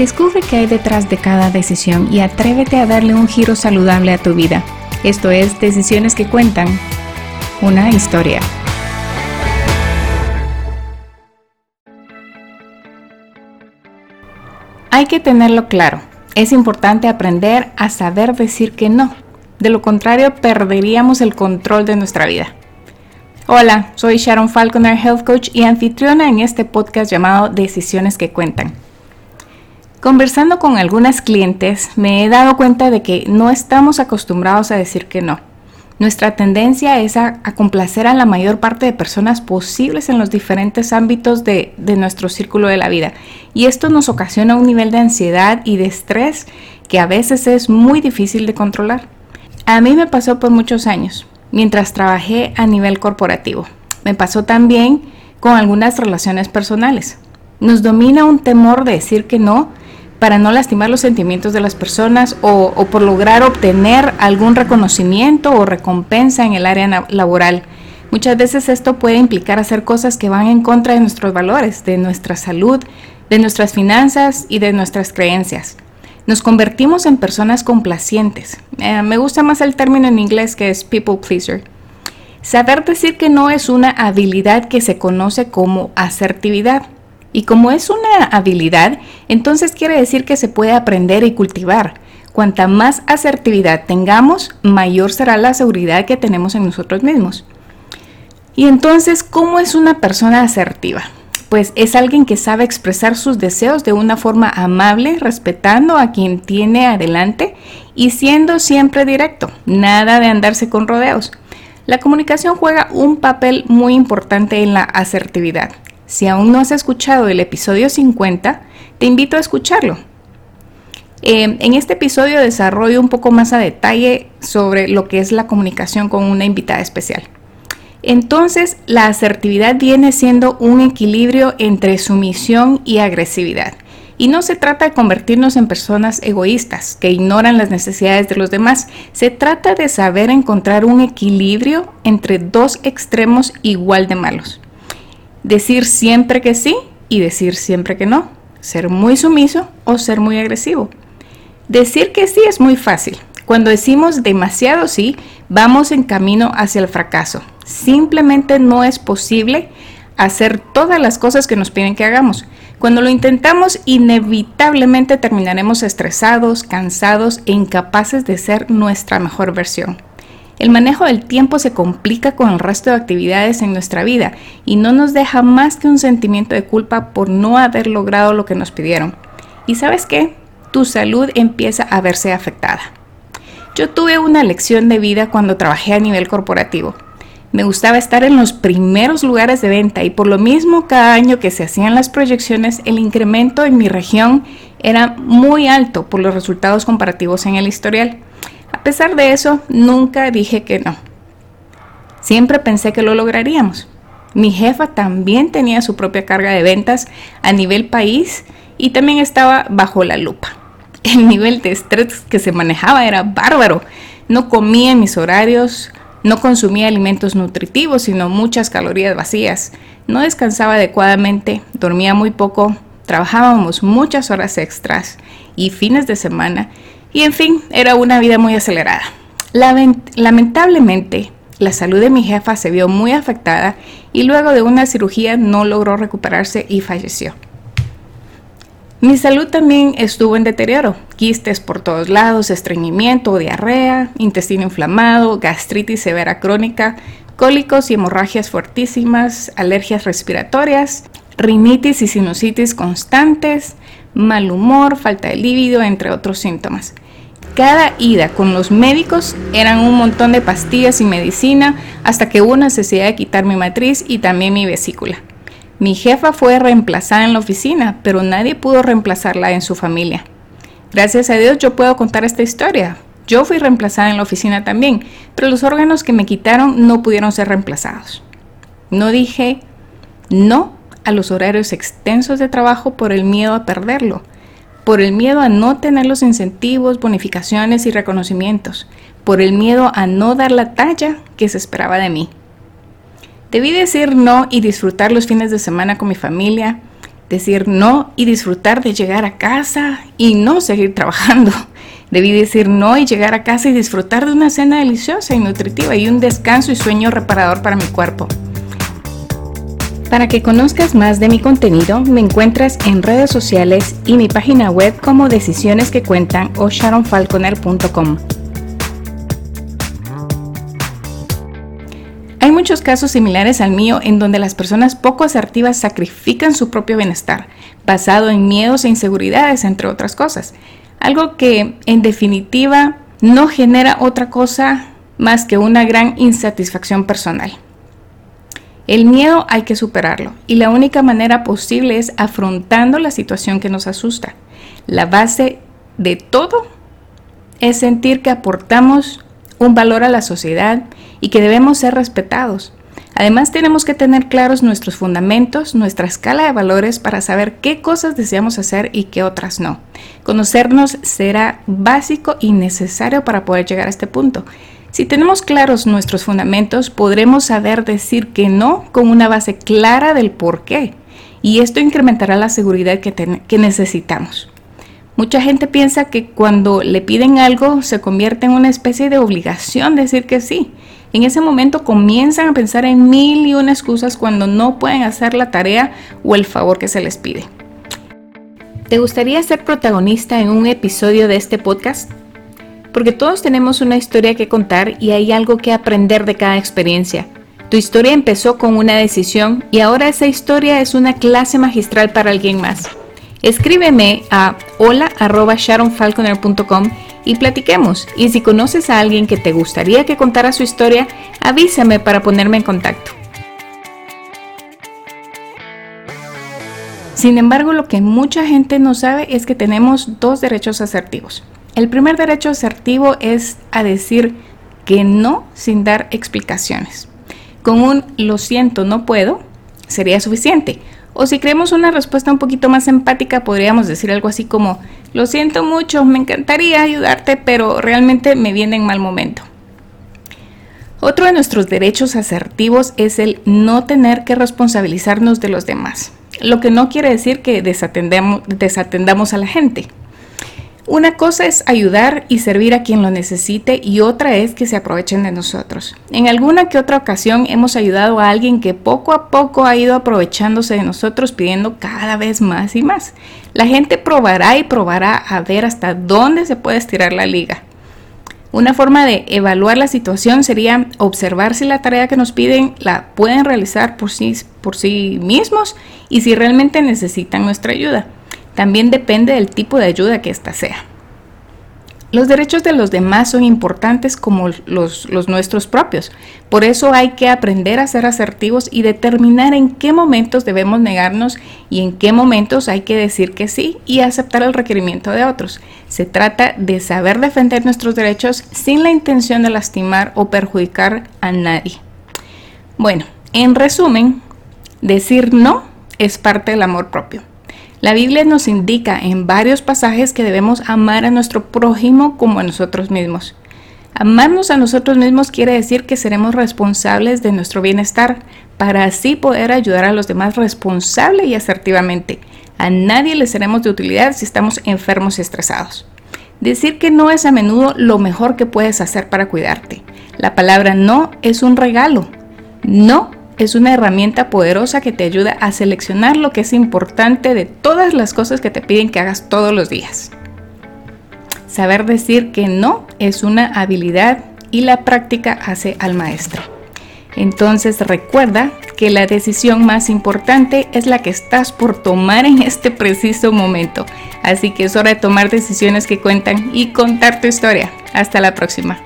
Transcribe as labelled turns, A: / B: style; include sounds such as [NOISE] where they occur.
A: Descubre qué hay detrás de cada decisión y atrévete a darle un giro saludable a tu vida. Esto es Decisiones que Cuentan, una historia. Hay que tenerlo claro. Es importante aprender a saber decir que no. De lo contrario, perderíamos el control de nuestra vida. Hola, soy Sharon Falconer, Health Coach y anfitriona en este podcast llamado Decisiones que Cuentan. Conversando con algunas clientes, me he dado cuenta de que no estamos acostumbrados a decir que no. Nuestra tendencia es a, complacer a la mayor parte de personas posibles en los diferentes ámbitos de, de nuestro círculo de la vida. Y esto nos ocasiona un nivel de ansiedad y de estrés que a veces es muy difícil de controlar. A mí me pasó por muchos años mientras trabajé a nivel corporativo. Me pasó también con algunas relaciones personales. Nos domina un temor de decir que no para no lastimar los sentimientos de las personas o, por lograr obtener algún reconocimiento o recompensa en el área laboral. Muchas veces esto puede implicar hacer cosas que van en contra de nuestros valores, de nuestra salud, de nuestras finanzas y de nuestras creencias. Nos convertimos en personas complacientes. Eh, me gusta más el término en inglés que es people pleaser. Saber decir que no es una habilidad que se conoce como asertividad. Y como es una habilidad, entonces quiere decir que se puede aprender y cultivar. Cuanta más asertividad tengamos, mayor será la seguridad que tenemos en nosotros mismos. Y entonces, ¿cómo es una persona asertiva? pues es alguien que sabe expresar sus deseos de una forma amable, respetando a quien tiene adelante y siendo siempre directo, nada de andarse con rodeos. La comunicación juega un papel muy importante en la asertividad. Si aún no has escuchado el episodio 50, te invito a escucharlo. Eh, en este episodio desarrollo un poco más a detalle sobre lo que es la comunicación con una invitada especial. Entonces, la asertividad viene siendo un equilibrio entre sumisión y agresividad. Y no se trata de convertirnos en personas egoístas que ignoran las necesidades de los demás. Se trata de saber encontrar un equilibrio entre dos extremos igual de malos. Decir siempre que sí y decir siempre que no. Ser muy sumiso o ser muy agresivo. Decir que sí es muy fácil. Cuando decimos demasiado sí, vamos en camino hacia el fracaso. Simplemente no es posible hacer todas las cosas que nos piden que hagamos. Cuando lo intentamos, inevitablemente terminaremos estresados, cansados e incapaces de ser nuestra mejor versión. El manejo del tiempo se complica con el resto de actividades en nuestra vida y no nos deja más que un sentimiento de culpa por no haber logrado lo que nos pidieron. ¿Y sabes qué? Tu salud empieza a verse afectada. Yo tuve una lección de vida cuando trabajé a nivel corporativo. Me gustaba estar en los primeros lugares de venta y por lo mismo cada año que se hacían las proyecciones el incremento en mi región era muy alto por los resultados comparativos en el historial. A pesar de eso, nunca dije que no. Siempre pensé que lo lograríamos. Mi jefa también tenía su propia carga de ventas a nivel país y también estaba bajo la lupa. [LAUGHS] El nivel de estrés que se manejaba era bárbaro. No comía en mis horarios, no consumía alimentos nutritivos, sino muchas calorías vacías. No descansaba adecuadamente, dormía muy poco, trabajábamos muchas horas extras y fines de semana. Y en fin, era una vida muy acelerada. Lamentablemente, la salud de mi jefa se vio muy afectada y luego de una cirugía no logró recuperarse y falleció. Mi salud también estuvo en deterioro. Quistes por todos lados, estreñimiento, diarrea, intestino inflamado, gastritis severa crónica, cólicos y hemorragias fuertísimas, alergias respiratorias, rinitis y sinusitis constantes, mal humor, falta de líbido, entre otros síntomas. Cada ida con los médicos eran un montón de pastillas y medicina hasta que hubo necesidad de quitar mi matriz y también mi vesícula. Mi jefa fue reemplazada en la oficina, pero nadie pudo reemplazarla en su familia. Gracias a Dios yo puedo contar esta historia. Yo fui reemplazada en la oficina también, pero los órganos que me quitaron no pudieron ser reemplazados. No dije no a los horarios extensos de trabajo por el miedo a perderlo, por el miedo a no tener los incentivos, bonificaciones y reconocimientos, por el miedo a no dar la talla que se esperaba de mí. Debí decir no y disfrutar los fines de semana con mi familia. decir no y disfrutar de llegar a casa y no seguir trabajando. [LAUGHS] Debí decir no y llegar a casa y disfrutar de una cena deliciosa y nutritiva y un descanso y sueño reparador para mi cuerpo. Para que conozcas más de mi contenido, me encuentras en redes sociales y mi página web como Decisiones que Cuentan o sharonfalconer.com. Hay muchos casos similares al mío en donde las personas poco asertivas sacrifican su propio bienestar, basado en miedos e inseguridades, entre otras cosas. Algo que, en definitiva, no genera otra cosa más que una gran insatisfacción personal. El miedo hay que superarlo y la única manera posible es afrontando la situación que nos asusta. La base de todo es sentir que aportamos un valor a la sociedad y que debemos ser respetados. Además tenemos que tener claros nuestros fundamentos, nuestra escala de valores para saber qué cosas deseamos hacer y qué otras no. Conocernos será básico y necesario para poder llegar a este punto. Si tenemos claros nuestros fundamentos, podremos saber decir que no con una base clara del por qué. Y esto incrementará la seguridad que, que necesitamos. Mucha gente piensa que cuando le piden algo se convierte en una especie de obligación decir que sí. En ese momento comienzan a pensar en mil y una excusas cuando no pueden hacer la tarea o el favor que se les pide. ¿Te gustaría ser protagonista en un episodio de este podcast? Porque todos tenemos una historia que contar y hay algo que aprender de cada experiencia. Tu historia empezó con una decisión y ahora esa historia es una clase magistral para alguien más. Escríbeme a hola.sharonfalconer.com y platiquemos. Y si conoces a alguien que te gustaría que contara su historia, avísame para ponerme en contacto. Sin embargo, lo que mucha gente no sabe es que tenemos dos derechos asertivos. El primer derecho asertivo es a decir que no sin dar explicaciones. Con un lo siento, no puedo, sería suficiente. O si creemos una respuesta un poquito más empática, podríamos decir algo así como, lo siento mucho, me encantaría ayudarte, pero realmente me viene en mal momento. Otro de nuestros derechos asertivos es el no tener que responsabilizarnos de los demás, lo que no quiere decir que desatendamos a la gente. Una cosa es ayudar y servir a quien lo necesite y otra es que se aprovechen de nosotros. En alguna que otra ocasión hemos ayudado a alguien que poco a poco ha ido aprovechándose de nosotros pidiendo cada vez más y más. La gente probará y probará a ver hasta dónde se puede estirar la liga. Una forma de evaluar la situación sería observar si la tarea que nos piden la pueden realizar por sí, por sí mismos y si realmente necesitan nuestra ayuda. También depende del tipo de ayuda que ésta sea. Los derechos de los demás son importantes como los, los, nuestros propios. Por eso hay que aprender a ser asertivos y determinar en qué momentos debemos negarnos y en qué momentos hay que decir que sí y aceptar el requerimiento de otros. Se trata de saber defender nuestros derechos sin la intención de lastimar o perjudicar a nadie. Bueno, en resumen, decir no es parte del amor propio. La Biblia nos indica en varios pasajes que debemos amar a nuestro prójimo como a nosotros mismos. Amarnos a nosotros mismos quiere decir que seremos responsables de nuestro bienestar para así poder ayudar a los demás responsable y asertivamente. A nadie le seremos de utilidad si estamos enfermos y estresados. Decir que no es a menudo lo mejor que puedes hacer para cuidarte. La palabra no es un regalo. No es una herramienta poderosa que te ayuda a seleccionar lo que es importante de todas las cosas que te piden que hagas todos los días. Saber decir que no es una habilidad y la práctica hace al maestro. Entonces recuerda que la decisión más importante es la que estás por tomar en este preciso momento. Así que es hora de tomar decisiones que cuentan y contar tu historia. Hasta la próxima.